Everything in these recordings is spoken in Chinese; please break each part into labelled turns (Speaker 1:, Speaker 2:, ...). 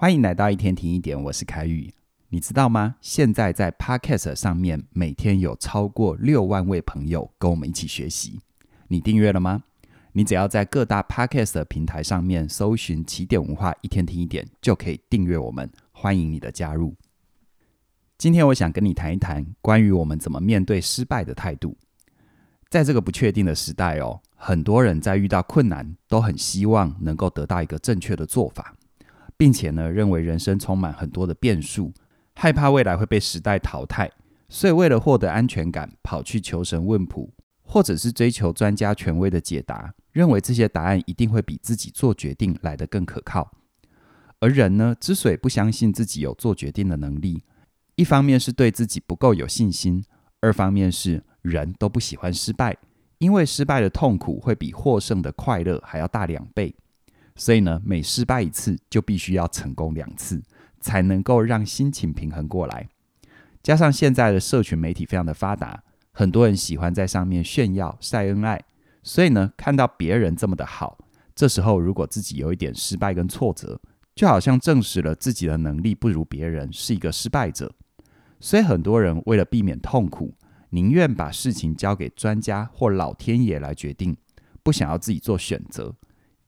Speaker 1: 欢迎来到一天听一点，我是凯宇。你知道吗？现在在 Podcast 上面，每天有超过六万位朋友跟我们一起学习。你订阅了吗？你只要在各大 Podcast 平台上面搜寻“起点文化一天听一点”，就可以订阅我们。欢迎你的加入。今天我想跟你谈一谈关于我们怎么面对失败的态度。在这个不确定的时代哦，很多人在遇到困难都很希望能够得到一个正确的做法。并且呢，认为人生充满很多的变数，害怕未来会被时代淘汰，所以为了获得安全感，跑去求神问卜，或者是追求专家权威的解答，认为这些答案一定会比自己做决定来得更可靠。而人呢，之所以不相信自己有做决定的能力，一方面是对自己不够有信心，二方面是人都不喜欢失败，因为失败的痛苦会比获胜的快乐还要大两倍。所以呢，每失败一次就必须要成功两次，才能够让心情平衡过来。加上现在的社群媒体非常的发达，很多人喜欢在上面炫耀晒恩爱，所以呢，看到别人这么的好，这时候如果自己有一点失败跟挫折，就好像证实了自己的能力不如别人，是一个失败者。所以很多人为了避免痛苦，宁愿把事情交给专家或老天爷来决定，不想要自己做选择。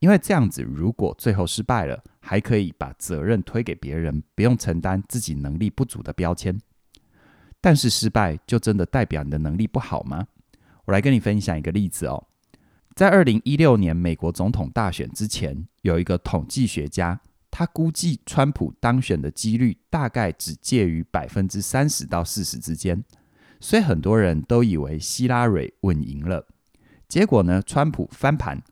Speaker 1: 因为这样子，如果最后失败了，还可以把责任推给别人，不用承担自己能力不足的标签。但是失败就真的代表你的能力不好吗？我来跟你分享一个例子哦。在二零一六年美国总统大选之前，有一个统计学家，他估计川普当选的几率大概只介于百分之三十到四十之间，所以很多人都以为希拉蕊稳赢了。结果呢，川普翻盘。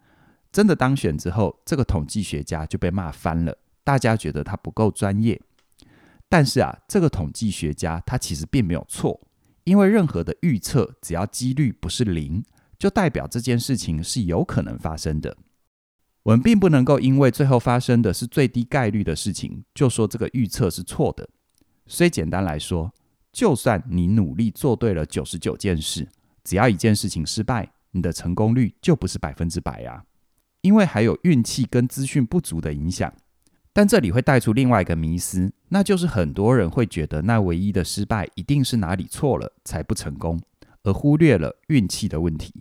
Speaker 1: 真的当选之后，这个统计学家就被骂翻了。大家觉得他不够专业。但是啊，这个统计学家他其实并没有错，因为任何的预测，只要几率不是零，就代表这件事情是有可能发生的。我们并不能够因为最后发生的是最低概率的事情，就说这个预测是错的。所以简单来说，就算你努力做对了九十九件事，只要一件事情失败，你的成功率就不是百分之百啊。因为还有运气跟资讯不足的影响，但这里会带出另外一个迷思，那就是很多人会觉得那唯一的失败一定是哪里错了才不成功，而忽略了运气的问题。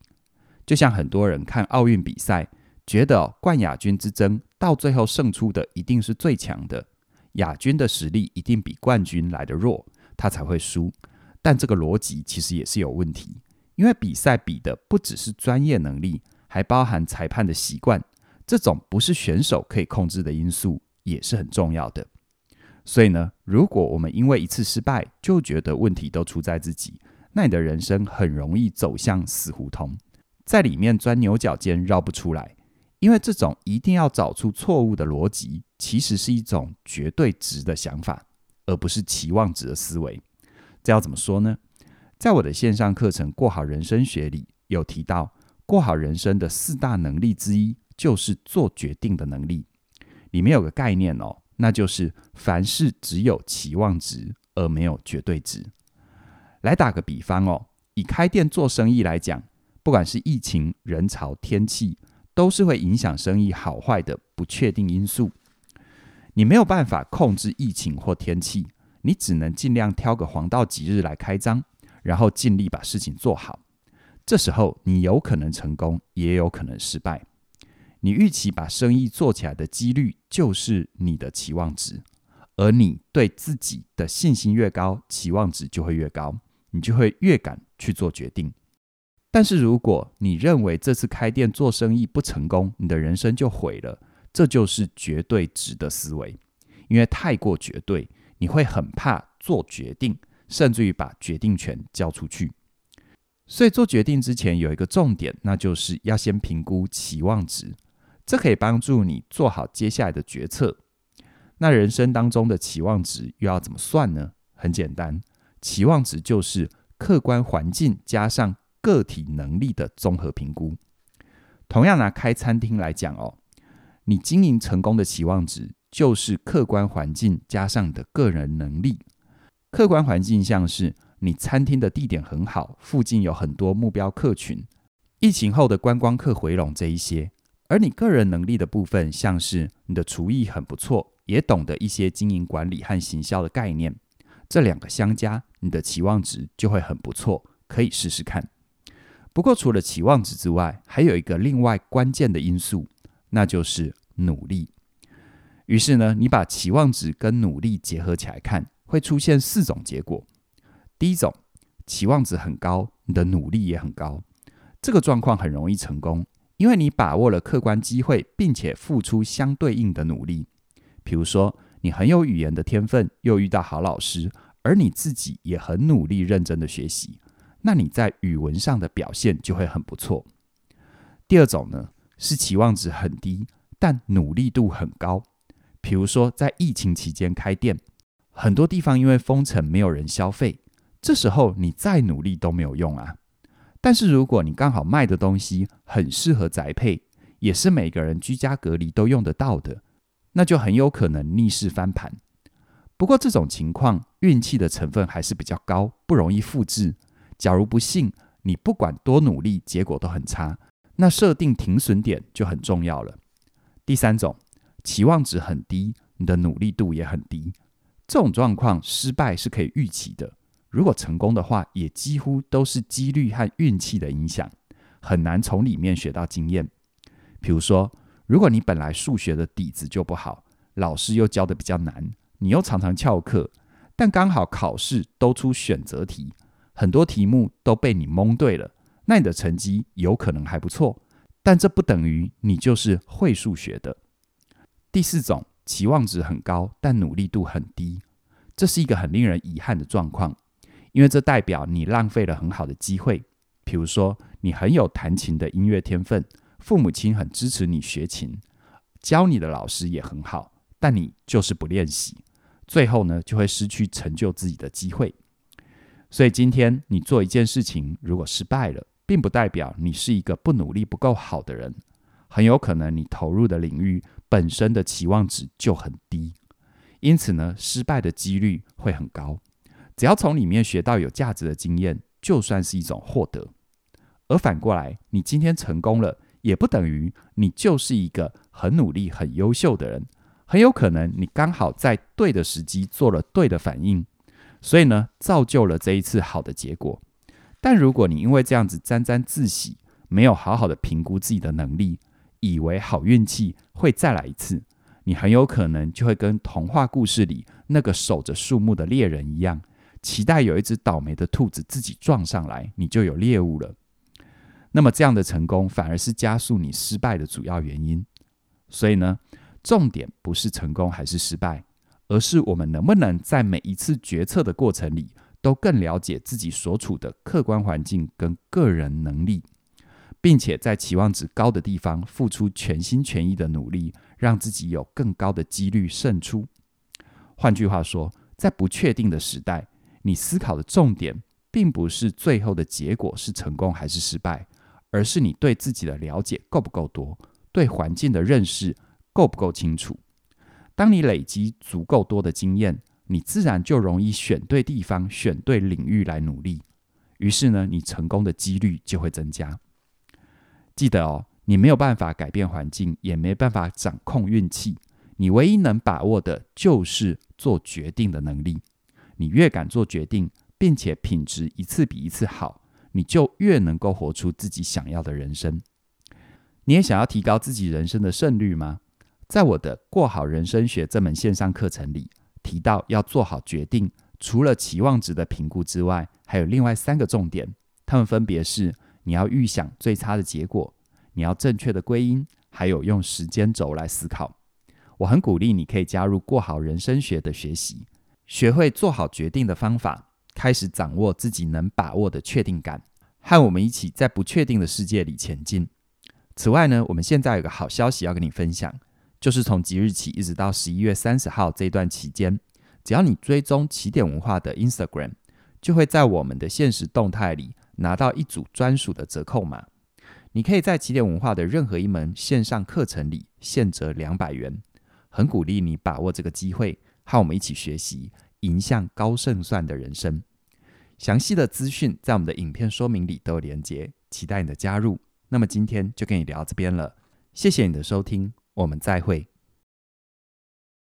Speaker 1: 就像很多人看奥运比赛，觉得冠亚军之争到最后胜出的一定是最强的，亚军的实力一定比冠军来得弱，他才会输。但这个逻辑其实也是有问题，因为比赛比的不只是专业能力。还包含裁判的习惯，这种不是选手可以控制的因素，也是很重要的。所以呢，如果我们因为一次失败就觉得问题都出在自己，那你的人生很容易走向死胡同，在里面钻牛角尖绕不出来。因为这种一定要找出错误的逻辑，其实是一种绝对值的想法，而不是期望值的思维。这要怎么说呢？在我的线上课程《过好人生学》里有提到。过好人生的四大能力之一，就是做决定的能力。里面有个概念哦，那就是凡事只有期望值，而没有绝对值。来打个比方哦，以开店做生意来讲，不管是疫情、人潮、天气，都是会影响生意好坏的不确定因素。你没有办法控制疫情或天气，你只能尽量挑个黄道吉日来开张，然后尽力把事情做好。这时候，你有可能成功，也有可能失败。你预期把生意做起来的几率，就是你的期望值。而你对自己的信心越高，期望值就会越高，你就会越敢去做决定。但是，如果你认为这次开店做生意不成功，你的人生就毁了，这就是绝对值的思维。因为太过绝对，你会很怕做决定，甚至于把决定权交出去。所以做决定之前有一个重点，那就是要先评估期望值，这可以帮助你做好接下来的决策。那人生当中的期望值又要怎么算呢？很简单，期望值就是客观环境加上个体能力的综合评估。同样拿开餐厅来讲哦，你经营成功的期望值就是客观环境加上你的个人能力。客观环境像是，你餐厅的地点很好，附近有很多目标客群，疫情后的观光客回笼这一些，而你个人能力的部分，像是你的厨艺很不错，也懂得一些经营管理和行销的概念，这两个相加，你的期望值就会很不错，可以试试看。不过，除了期望值之外，还有一个另外关键的因素，那就是努力。于是呢，你把期望值跟努力结合起来看，会出现四种结果。第一种，期望值很高，你的努力也很高，这个状况很容易成功。因为你把握了客观机会，并且付出相对应的努力。比如说，你很有语言的天分，又遇到好老师，而你自己也很努力认真的学习，那你在语文上的表现就会很不错。第二种呢，是期望值很低，但努力度很高。比如说，在疫情期间开店，很多地方因为封城，没有人消费，这时候你再努力都没有用啊。但是如果你刚好卖的东西很适合宅配，也是每个人居家隔离都用得到的，那就很有可能逆势翻盘。不过这种情况运气的成分还是比较高，不容易复制。假如不幸你不管多努力，结果都很差，那设定停损点就很重要了。第三种，期望值很低，你的努力度也很低，这种状况失败是可以预期的。如果成功的话，也几乎都是几率和运气的影响，很难从里面学到经验。比如说，如果你本来数学的底子就不好，老师又教的比较难，你又常常翘课，但刚好考试都出选择题，很多题目都被你蒙对了，那你的成绩有可能还不错，但这不等于你就是会数学的。第四种，期望值很高，但努力度很低，这是一个很令人遗憾的状况。因为这代表你浪费了很好的机会，比如说你很有弹琴的音乐天分，父母亲很支持你学琴，教你的老师也很好，但你就是不练习，最后呢就会失去成就自己的机会。所以今天你做一件事情，如果失败了，并不代表你是一个不努力不够好的人，很有可能你投入的领域本身的期望值就很低，因此呢，失败的几率会很高。只要从里面学到有价值的经验，就算是一种获得。而反过来，你今天成功了，也不等于你就是一个很努力、很优秀的人。很有可能你刚好在对的时机做了对的反应，所以呢，造就了这一次好的结果。但如果你因为这样子沾沾自喜，没有好好的评估自己的能力，以为好运气会再来一次，你很有可能就会跟童话故事里那个守着树木的猎人一样。期待有一只倒霉的兔子自己撞上来，你就有猎物了。那么这样的成功反而是加速你失败的主要原因。所以呢，重点不是成功还是失败，而是我们能不能在每一次决策的过程里，都更了解自己所处的客观环境跟个人能力，并且在期望值高的地方付出全心全意的努力，让自己有更高的几率胜出。换句话说，在不确定的时代，你思考的重点，并不是最后的结果是成功还是失败，而是你对自己的了解够不够多，对环境的认识够不够清楚。当你累积足够多的经验，你自然就容易选对地方、选对领域来努力。于是呢，你成功的几率就会增加。记得哦，你没有办法改变环境，也没办法掌控运气，你唯一能把握的就是做决定的能力。你越敢做决定，并且品质一次比一次好，你就越能够活出自己想要的人生。你也想要提高自己人生的胜率吗？在我的《过好人生学》这门线上课程里，提到要做好决定，除了期望值的评估之外，还有另外三个重点，它们分别是：你要预想最差的结果，你要正确的归因，还有用时间轴来思考。我很鼓励你可以加入《过好人生学》的学习。学会做好决定的方法，开始掌握自己能把握的确定感，和我们一起在不确定的世界里前进。此外呢，我们现在有个好消息要跟你分享，就是从即日起一直到十一月三十号这段期间，只要你追踪起点文化的 Instagram，就会在我们的限时动态里拿到一组专属的折扣码。你可以在起点文化的任何一门线上课程里现折两百元，很鼓励你把握这个机会。和我们一起学习，迎向高胜算的人生。详细的资讯在我们的影片说明里都有连接，期待你的加入。那么今天就跟你聊到这边了，谢谢你的收听，我们再会。